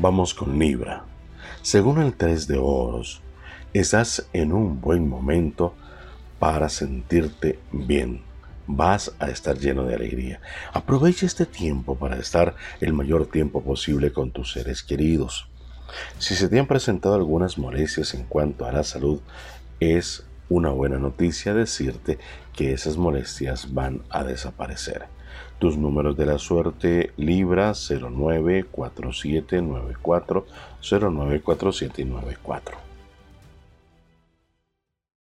Vamos con Libra. Según el 3 de oros, estás en un buen momento para sentirte bien. Vas a estar lleno de alegría. Aprovecha este tiempo para estar el mayor tiempo posible con tus seres queridos. Si se te han presentado algunas molestias en cuanto a la salud, es una buena noticia decirte que esas molestias van a desaparecer. Tus números de la suerte Libra 094794 094794.